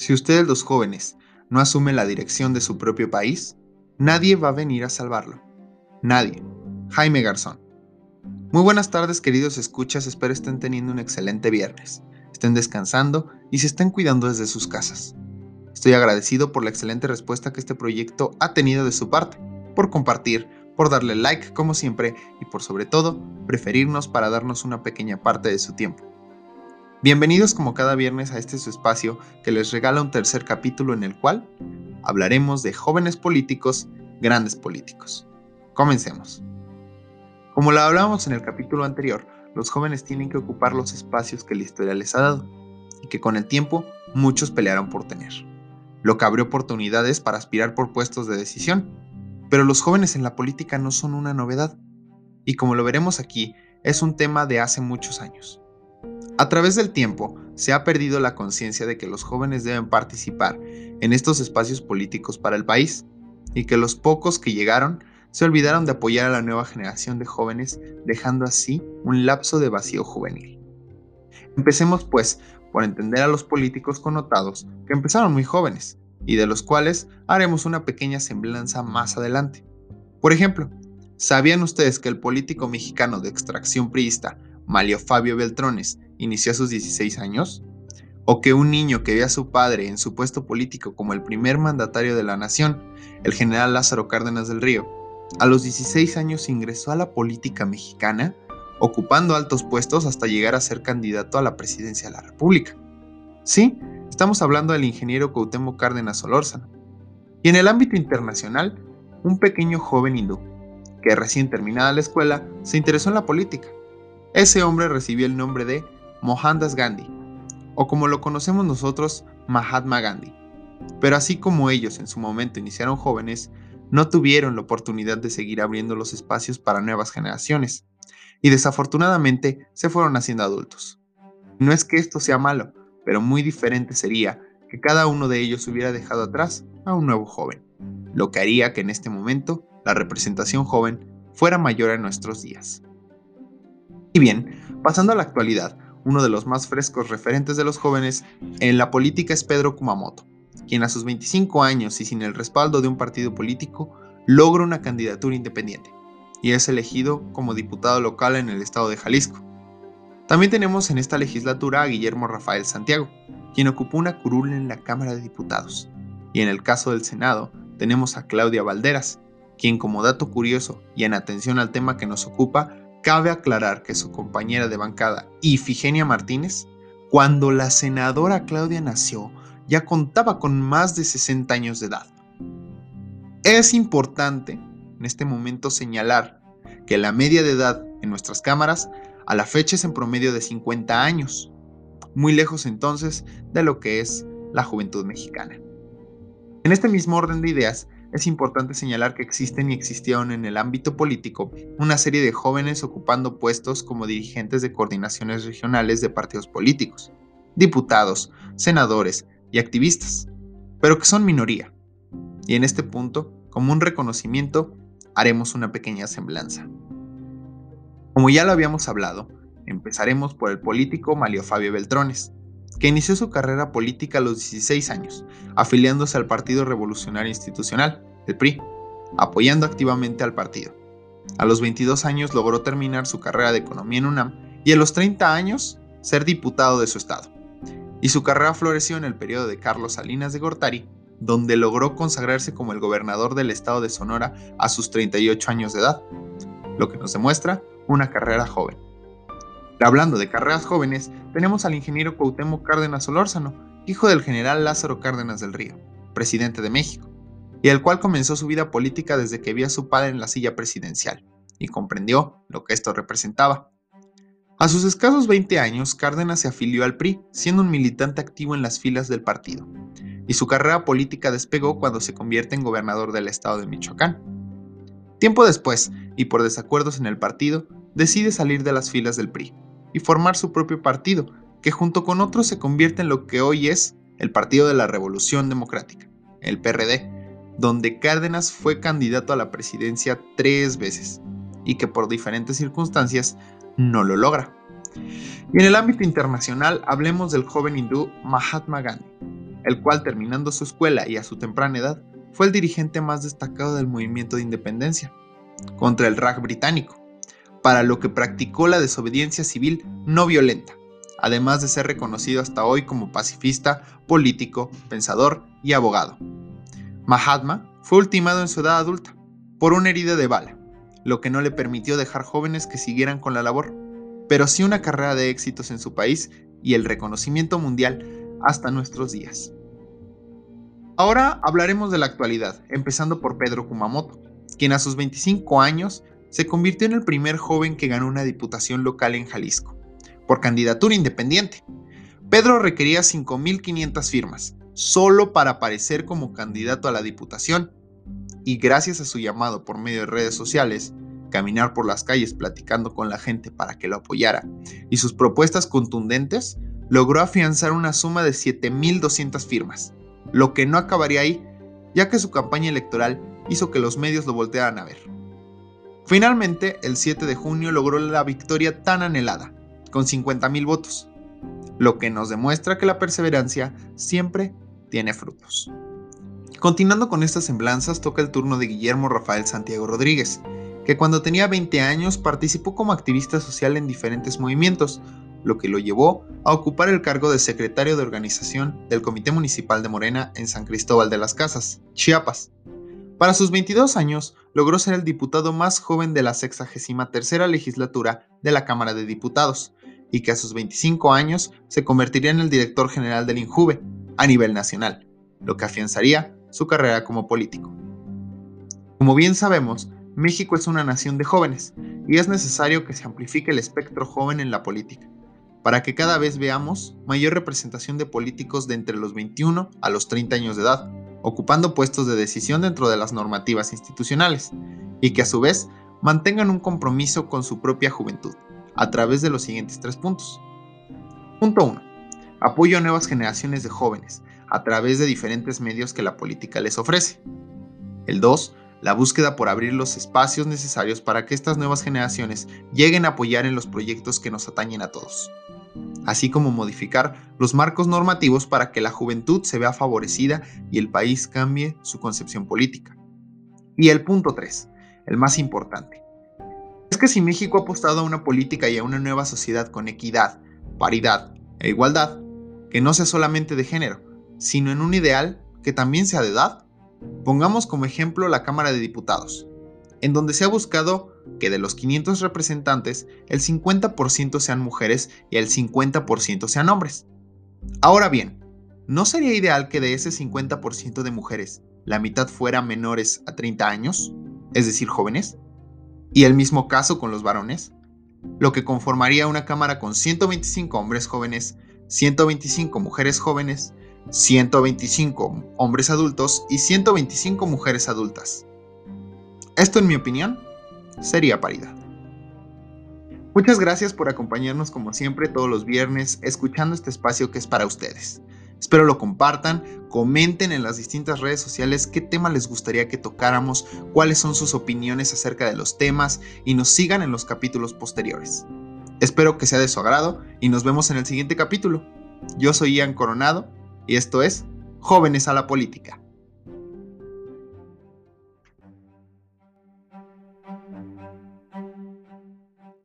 Si ustedes los jóvenes no asumen la dirección de su propio país, nadie va a venir a salvarlo. Nadie. Jaime Garzón. Muy buenas tardes queridos escuchas, espero estén teniendo un excelente viernes, estén descansando y se estén cuidando desde sus casas. Estoy agradecido por la excelente respuesta que este proyecto ha tenido de su parte, por compartir, por darle like como siempre y por sobre todo preferirnos para darnos una pequeña parte de su tiempo. Bienvenidos como cada viernes a este su espacio que les regala un tercer capítulo en el cual hablaremos de jóvenes políticos, grandes políticos. Comencemos. Como lo hablábamos en el capítulo anterior, los jóvenes tienen que ocupar los espacios que la historia les ha dado y que con el tiempo muchos pelearon por tener, lo que abrió oportunidades para aspirar por puestos de decisión. Pero los jóvenes en la política no son una novedad, y como lo veremos aquí, es un tema de hace muchos años. A través del tiempo, se ha perdido la conciencia de que los jóvenes deben participar en estos espacios políticos para el país y que los pocos que llegaron se olvidaron de apoyar a la nueva generación de jóvenes, dejando así un lapso de vacío juvenil. Empecemos pues por entender a los políticos connotados que empezaron muy jóvenes y de los cuales haremos una pequeña semblanza más adelante. Por ejemplo, ¿sabían ustedes que el político mexicano de extracción priista Malio Fabio Beltrones inició a sus 16 años? ¿O que un niño que ve a su padre en su puesto político como el primer mandatario de la nación, el general Lázaro Cárdenas del Río, a los 16 años ingresó a la política mexicana, ocupando altos puestos hasta llegar a ser candidato a la presidencia de la República? Sí, estamos hablando del ingeniero Cuauhtémoc Cárdenas Solórzano. Y en el ámbito internacional, un pequeño joven hindú, que recién terminada la escuela, se interesó en la política. Ese hombre recibió el nombre de Mohandas Gandhi, o como lo conocemos nosotros, Mahatma Gandhi. Pero así como ellos en su momento iniciaron jóvenes, no tuvieron la oportunidad de seguir abriendo los espacios para nuevas generaciones, y desafortunadamente se fueron haciendo adultos. No es que esto sea malo, pero muy diferente sería que cada uno de ellos hubiera dejado atrás a un nuevo joven, lo que haría que en este momento la representación joven fuera mayor en nuestros días. Y bien, pasando a la actualidad, uno de los más frescos referentes de los jóvenes en la política es Pedro Kumamoto, quien a sus 25 años y sin el respaldo de un partido político logra una candidatura independiente y es elegido como diputado local en el estado de Jalisco. También tenemos en esta legislatura a Guillermo Rafael Santiago, quien ocupó una curul en la Cámara de Diputados. Y en el caso del Senado tenemos a Claudia Valderas, quien como dato curioso y en atención al tema que nos ocupa, Cabe aclarar que su compañera de bancada, Ifigenia Martínez, cuando la senadora Claudia nació, ya contaba con más de 60 años de edad. Es importante en este momento señalar que la media de edad en nuestras cámaras a la fecha es en promedio de 50 años, muy lejos entonces de lo que es la juventud mexicana. En este mismo orden de ideas, es importante señalar que existen y existieron en el ámbito político una serie de jóvenes ocupando puestos como dirigentes de coordinaciones regionales de partidos políticos, diputados, senadores y activistas, pero que son minoría. Y en este punto, como un reconocimiento, haremos una pequeña semblanza. Como ya lo habíamos hablado, empezaremos por el político Malio Fabio Beltrones, que inició su carrera política a los 16 años, afiliándose al Partido Revolucionario Institucional, el PRI, apoyando activamente al partido. A los 22 años logró terminar su carrera de economía en UNAM y a los 30 años ser diputado de su estado. Y su carrera floreció en el periodo de Carlos Salinas de Gortari, donde logró consagrarse como el gobernador del estado de Sonora a sus 38 años de edad, lo que nos demuestra una carrera joven. Hablando de carreras jóvenes, tenemos al ingeniero Cuauhtémoc Cárdenas Solórzano, hijo del general Lázaro Cárdenas del Río, presidente de México, y el cual comenzó su vida política desde que vio a su padre en la silla presidencial, y comprendió lo que esto representaba. A sus escasos 20 años, Cárdenas se afilió al PRI, siendo un militante activo en las filas del partido, y su carrera política despegó cuando se convierte en gobernador del estado de Michoacán. Tiempo después, y por desacuerdos en el partido, decide salir de las filas del PRI y formar su propio partido, que junto con otros se convierte en lo que hoy es el Partido de la Revolución Democrática, el PRD, donde Cárdenas fue candidato a la presidencia tres veces y que por diferentes circunstancias no lo logra. Y en el ámbito internacional hablemos del joven hindú Mahatma Gandhi, el cual terminando su escuela y a su temprana edad, fue el dirigente más destacado del movimiento de independencia contra el Raj británico, para lo que practicó la desobediencia civil no violenta, además de ser reconocido hasta hoy como pacifista, político, pensador y abogado. Mahatma fue ultimado en su edad adulta por una herida de bala, lo que no le permitió dejar jóvenes que siguieran con la labor, pero sí una carrera de éxitos en su país y el reconocimiento mundial hasta nuestros días. Ahora hablaremos de la actualidad, empezando por Pedro Kumamoto, quien a sus 25 años se convirtió en el primer joven que ganó una diputación local en Jalisco, por candidatura independiente. Pedro requería 5.500 firmas, solo para aparecer como candidato a la diputación, y gracias a su llamado por medio de redes sociales, caminar por las calles platicando con la gente para que lo apoyara, y sus propuestas contundentes, logró afianzar una suma de 7.200 firmas, lo que no acabaría ahí, ya que su campaña electoral hizo que los medios lo voltearan a ver. Finalmente, el 7 de junio logró la victoria tan anhelada, con 50.000 votos, lo que nos demuestra que la perseverancia siempre tiene frutos. Continuando con estas semblanzas, toca el turno de Guillermo Rafael Santiago Rodríguez, que cuando tenía 20 años participó como activista social en diferentes movimientos, lo que lo llevó a ocupar el cargo de secretario de organización del Comité Municipal de Morena en San Cristóbal de las Casas, Chiapas. Para sus 22 años, logró ser el diputado más joven de la 63 legislatura de la Cámara de Diputados, y que a sus 25 años se convertiría en el director general del INJUVE a nivel nacional, lo que afianzaría su carrera como político. Como bien sabemos, México es una nación de jóvenes y es necesario que se amplifique el espectro joven en la política para que cada vez veamos mayor representación de políticos de entre los 21 a los 30 años de edad, ocupando puestos de decisión dentro de las normativas institucionales, y que a su vez mantengan un compromiso con su propia juventud, a través de los siguientes tres puntos. Punto 1. Apoyo a nuevas generaciones de jóvenes, a través de diferentes medios que la política les ofrece. El 2 la búsqueda por abrir los espacios necesarios para que estas nuevas generaciones lleguen a apoyar en los proyectos que nos atañen a todos, así como modificar los marcos normativos para que la juventud se vea favorecida y el país cambie su concepción política. Y el punto 3, el más importante, es que si México ha apostado a una política y a una nueva sociedad con equidad, paridad e igualdad, que no sea solamente de género, sino en un ideal que también sea de edad, Pongamos como ejemplo la Cámara de Diputados, en donde se ha buscado que de los 500 representantes, el 50% sean mujeres y el 50% sean hombres. Ahora bien, ¿no sería ideal que de ese 50% de mujeres, la mitad fuera menores a 30 años, es decir, jóvenes? ¿Y el mismo caso con los varones? Lo que conformaría una Cámara con 125 hombres jóvenes, 125 mujeres jóvenes 125 hombres adultos y 125 mujeres adultas. Esto, en mi opinión, sería paridad. Muchas gracias por acompañarnos como siempre todos los viernes escuchando este espacio que es para ustedes. Espero lo compartan, comenten en las distintas redes sociales qué tema les gustaría que tocáramos, cuáles son sus opiniones acerca de los temas y nos sigan en los capítulos posteriores. Espero que sea de su agrado y nos vemos en el siguiente capítulo. Yo soy Ian Coronado y esto es Jóvenes a la Política.